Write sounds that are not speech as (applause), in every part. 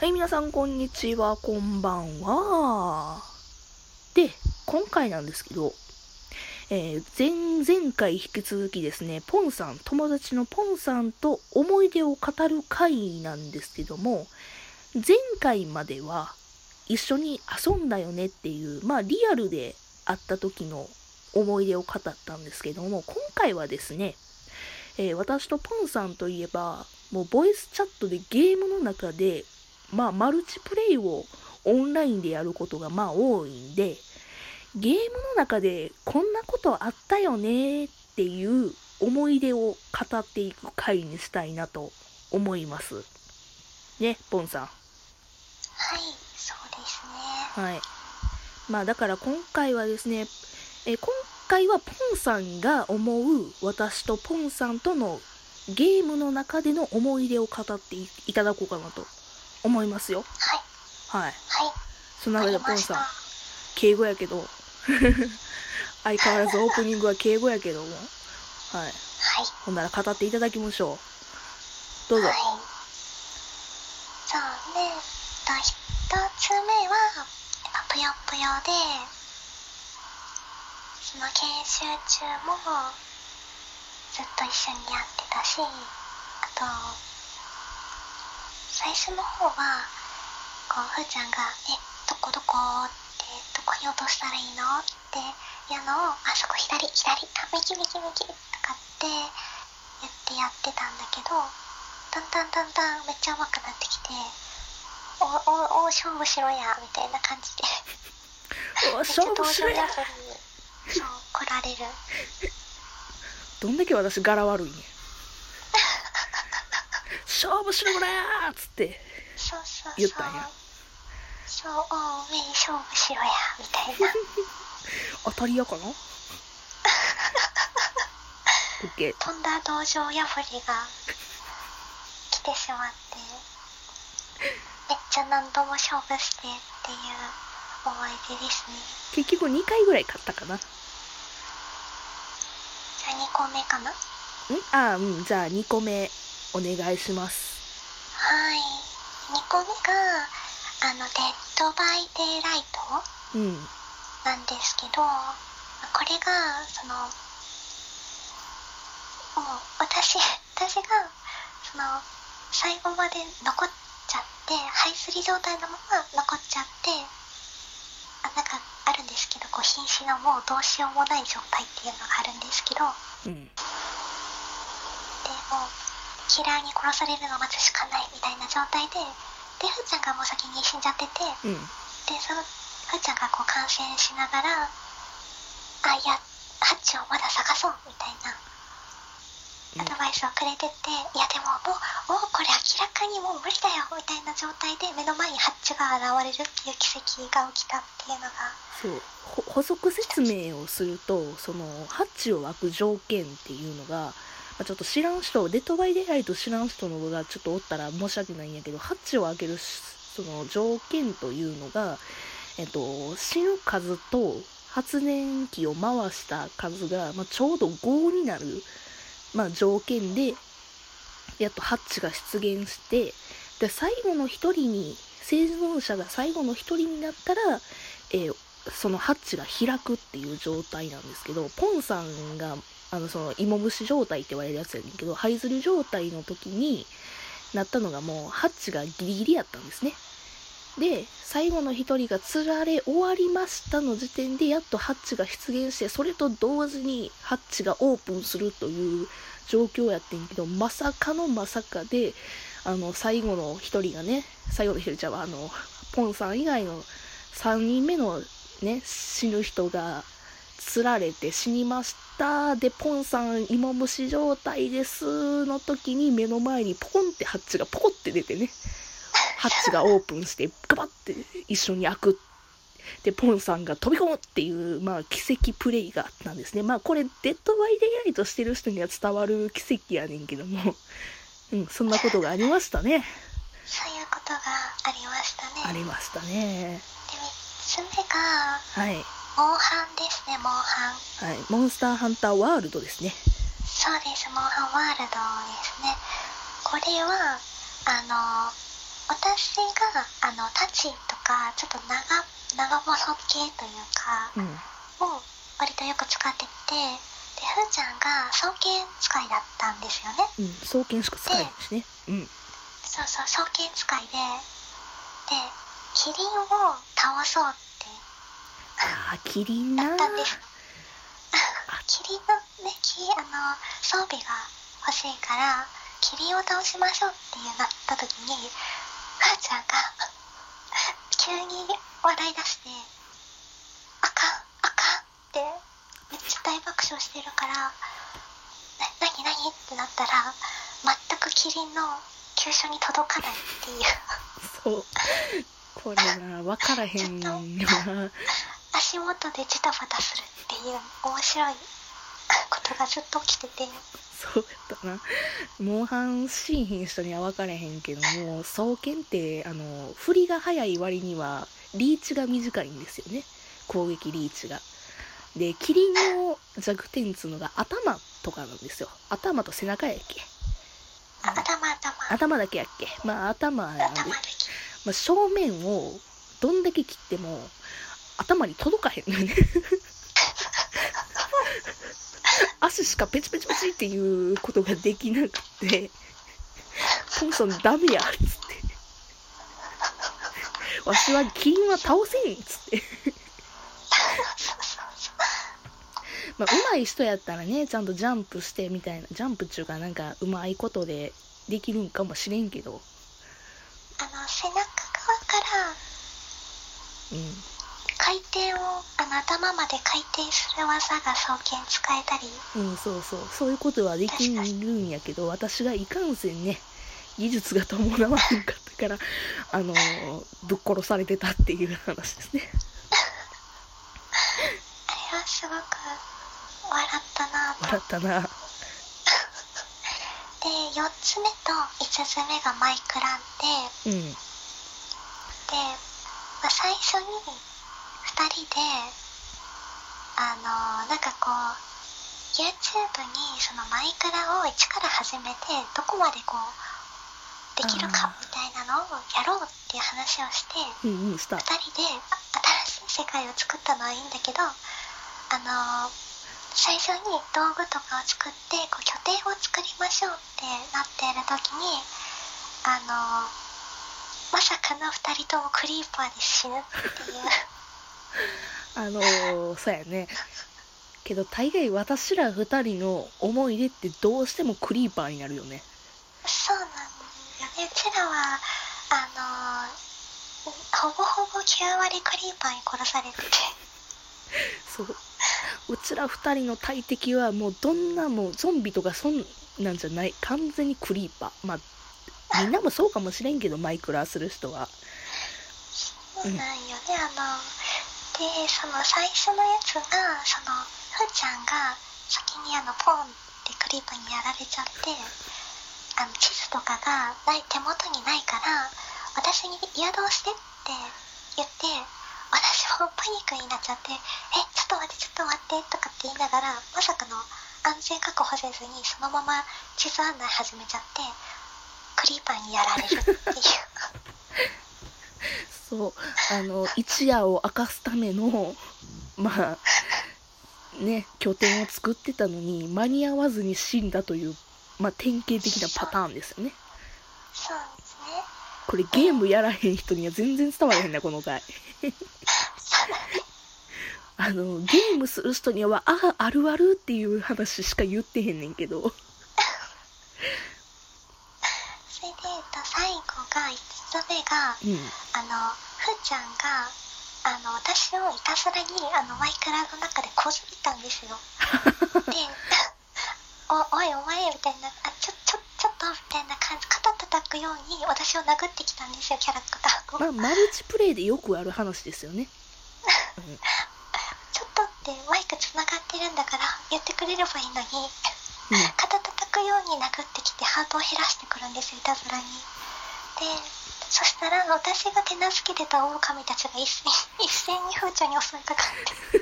はい、皆さん、こんにちは、こんばんは。で、今回なんですけど、えー、前々回引き続きですね、ポンさん、友達のポンさんと思い出を語る回なんですけども、前回までは一緒に遊んだよねっていう、まあリアルで会った時の思い出を語ったんですけども、今回はですね、えー、私とポンさんといえば、もうボイスチャットでゲームの中で、まあマルチプレイをオンラインでやることがまあ多いんで、ゲームの中でこんなことあったよねっていう思い出を語っていく回にしたいなと思います。ね、ポンさん。はい、そうですね。はい。まあだから今回はですね、え今回はポンさんが思う私とポンさんとのゲームの中での思い出を語っていただこうかなと思いますよ。はい。はい。はい。その中でポンさん、敬語やけど、(laughs) 相変わらずオープニングは敬語やけども、はい。はい。ほんなら語っていただきましょう。どうぞ。はい。そうね、と、一つ目は、ぷよぷよで、その研修中も、ずっと一緒にやってたし、あと、最初の方は、こう、ふーちゃんが、え、どこどこ？ってどこに落としたらいいの？っていうのをあそこ左左あ右右右とかって言ってやってたんだけどだんだんだんだんめっちゃ上手くなってきておおお勝負しろやみたいな感じで。(laughs) お勝負しろや。そう来られる。どんだけ私柄悪いね勝負しろこやっつって言ったんやそう目に勝負しろやみたいな当たり屋かな OK 飛んだ道場破りが来てしまってめっちゃ何度も勝負してっていう思い出ですね結局2回ぐらい勝ったかなじゃあ2個目かなんあうんじゃあ2個目お願いします。はい。2個目があの、デッドバイデイライト？なんですけど、うん、これが、その、もう、私、(laughs) 私が、その、最後まで残っちゃって、排水状態のまま残っちゃって、あ、なんかあるんですけど、こう、瀕死のもうどうしようもない状態っていうのがあるんですけど、うん、で、もう、キラーに殺されるのを待つしかないみたいな状態で、でふーちゃんがもう先に死んじゃってて、うん、でそのふーちゃんがこう感染しながらあいやハッチをまだ探そうみたいなアドバイスをくれてて、いやでももうもうこれ明らかにもう無理だよみたいな状態で目の前にハッチが現れるっていう奇跡が起きたっていうのがそう。補足説明をするとそのハッチを開く条件っていうのがまあ、ちょっと知らん人、デッドバイデイライト知らん人のがちょっとおったら申し訳ないんやけど、ハッチを開ける、その条件というのが、えっと、死ぬ数と発電機を回した数が、まあ、ちょうど5になる、まあ、条件で、やっとハッチが出現して、で、最後の1人に、生存者が最後の1人になったら、えー、そのハッチが開くっていう状態なんですけど、ポンさんがあの、その、芋虫状態って言われるやつやねんけど、灰ずり状態の時になったのがもう、ハッチがギリギリやったんですね。で、最後の一人が釣られ終わりましたの時点で、やっとハッチが出現して、それと同時にハッチがオープンするという状況やってんけど、まさかのまさかで、あの、最後の一人がね、最後の一人じゃあ、あの、ポンさん以外の3人目のね、死ぬ人が、吊られて死にました。で、ポンさん、芋虫状態です。の時に目の前にポンってハッチがポコって出てね。ハッチがオープンして、ガバって一緒に開く。で、ポンさんが飛び込むっていう、まあ、奇跡プレイがあったんですね。まあ、これ、デッドバイデイライトしてる人には伝わる奇跡やねんけども。うん、そんなことがありましたね。そういうことがありましたね。ありましたね。で、3つ目が、はい。モンハンですね、モンハン。はい、モンスターハンターワールドですね。そうです、モンハンワールドですね。これは、あの、私私があのタチとかちょっと長長物系というかうんを割とよく使っててでふーちゃんが双剣使いだったんですよねうん双剣しか使えへんしねうんそうそう双剣使いででキリンを倒そうってああキリンな。やったんですキリンのねキあの装備が欲しいからキリンを倒しましょうっていうなった時にふーちゃんが急に笑い出して「あかんあかん」ってめっちゃ大爆笑してるから「な何何?」ってなったら全くキリンの急所に届かないっていう。(laughs) そう。これな分からへんよな (laughs) 足元でジタバタするっていう面白いことがずっと起きてて。そうやったな。モンハンしんひん人には分からへんけども双剣ってあの振りが速い割にはリーチが短いんですよね。攻撃リーチが。でキリンの弱点っつうのが頭とかなんですよ。頭と背中やっけ？あ頭頭。頭だけやっけ？まあ頭なんで、まあ、正面をどんだけ切っても頭に届かへんのよね。(laughs) 足しかペチペチペチっていうことができなくてトンソンダメやっつって。わしはキリンは倒せんっつって。まあ上手い人やったらねちゃんとジャンプしてみたいなジャンプっていうかなんかうまいことでできるんかもしれんけど。あの背中側からうん回転をあの頭まで回転する技が双剣使えたりうん、そうそう。そういうことはできるんやけど、私がいかんせんね、技術が伴わへんかったから、(laughs) あのーぶっ殺されてたっていう話ですね。あれはすごく笑ったなと笑ったな。(laughs) で4つ目と5つ目がマイクランでうん。で、まあ、最初に2人であのなんかこう YouTube にそのマイクラを一から始めてどこまでこうできるかみたいなのをやろうっていう話をしてうんうん、スター2人であ新しい世界を作ったのはいいんだけどあの最初に道具とかを作ってこう拠点を作りましょうってなっている時にあのまさかの2人ともクリーパーで死ぬっていうあのーそうやね。けど、大概私ら二人の思い出ってどうしてもクリーパーになるよね。そうなんよねうちらはあのほぼほぼ9割クリーパーに殺されてて (laughs) そう。うちら二人の大敵はもうどんなもうゾンビとかそんなんじゃない。完全にクリーパー。まあ、みんなもそうかもしれんけど、マイクラする人は。そうなんよね、あのでその最初のやつがそのふーちゃんが先にあのポンってクリーパーにやられちゃってあの地図とかがない手元にないから私に誘導してって言って私もパニックになっちゃって「えちょっと待ってちょっと待って」とかって言いながらまさかの安全確保せずにそのまま地図案内始めちゃってクリーパーにやられるっていう。(laughs) そう、あの、一夜を明かすための、(laughs) まあ、ね、拠点を作ってたのに、間に合わずに死んだという、まあ、典型的なパターンですよね。そうですねこれゲームやらへん人には全然伝わらへんな、この回。(laughs) あの、ゲームする人には、ああ、あるあるっていう話しか言ってへんねんけど。(laughs) それで、えっと、最後が5つ目がうん。あのふーちゃんがあの私をいたずらにあのマイクラの中でこずいたんですよ (laughs) でおおいお前みたいなあちょちょちょっとみたいな感じ肩叩くように私を殴ってきたんですよキャラクターを、まあ、マルチプレイでよくある話ですよね。(laughs) ちょっとってマイクつながってるんだから言ってくれればいいのにうん。肩叩くように殴ってきてハートを減らしてくるんですよいたずらにでそしたら私が手なずけてた狼たちが一斉に (laughs) 一斉にふーちゃんに襲いかかって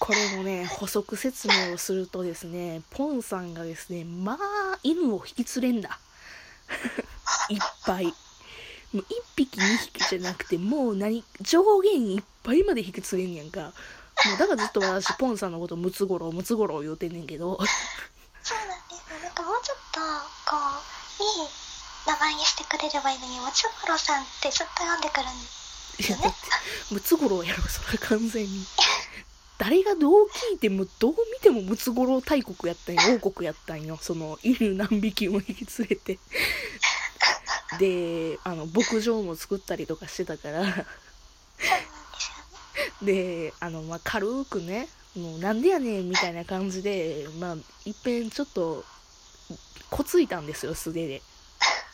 これもね、補足説明をするとですね、ポンさんがですね、まあ、犬を引き連れんだ。(laughs) いっぱい。もう1匹2匹じゃなくて、もう何、上限いっぱいまで引き連れんやんか。もうだからずっと私、ポンさんのことムツゴロウ、ムツゴロウ言うてんねんけど。そうなんですなんかもうちょっとこう名前にしてくれればいいのにムツゴロウさんってずっと読んでくるんいや、だって、ムツゴロウやろ、それは完全に。誰がどう聞いても、どう見てもムツゴロウ大国やったんよ、(laughs) 王国やったんよ。その、犬何匹も引き連れて。で、あの、牧場も作ったりとかしてたから、で、あの、まあ、軽くね、もうなんでやねんみたいな感じで、まあ、いっぺんちょっと、こついたんですよ、素手で。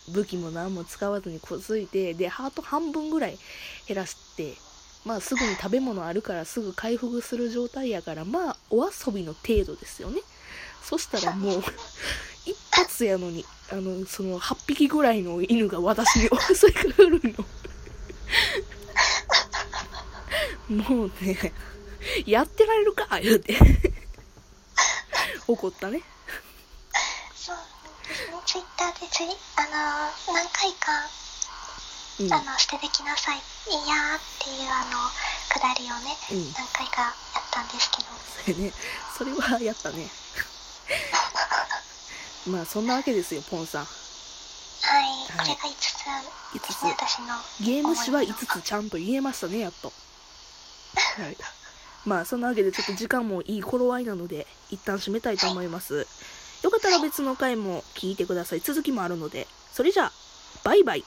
武器も何も使わずにこついて、で、ハート半分ぐらい減らして、まあ、すぐに食べ物あるからすぐ回復する状態やから、まあ、お遊びの程度ですよね。そしたらもう、(laughs) 一発やのに、あの、その8匹ぐらいの犬が私に襲い (laughs) かかるの。もうね、やってられるか言うて。怒ったね。そうですねツイッターでついあの何回か、うん。あの捨ててきなさいいやーっていうあのくだりをね、うん何回かやったんですけどそれね、それはやったね。(laughs) まあ、そんなわけですよ、ポンさん。はい、これが5つ5ですねつ。私のゲーム史は5つちゃんと言えましたね、やっと。はい。(laughs) まあ、そんなわけでちょっと時間もいい頃合いなので、一旦締めたいと思います。よかったら別の回も聞いてください。続きもあるので。それじゃあ、バイバイ。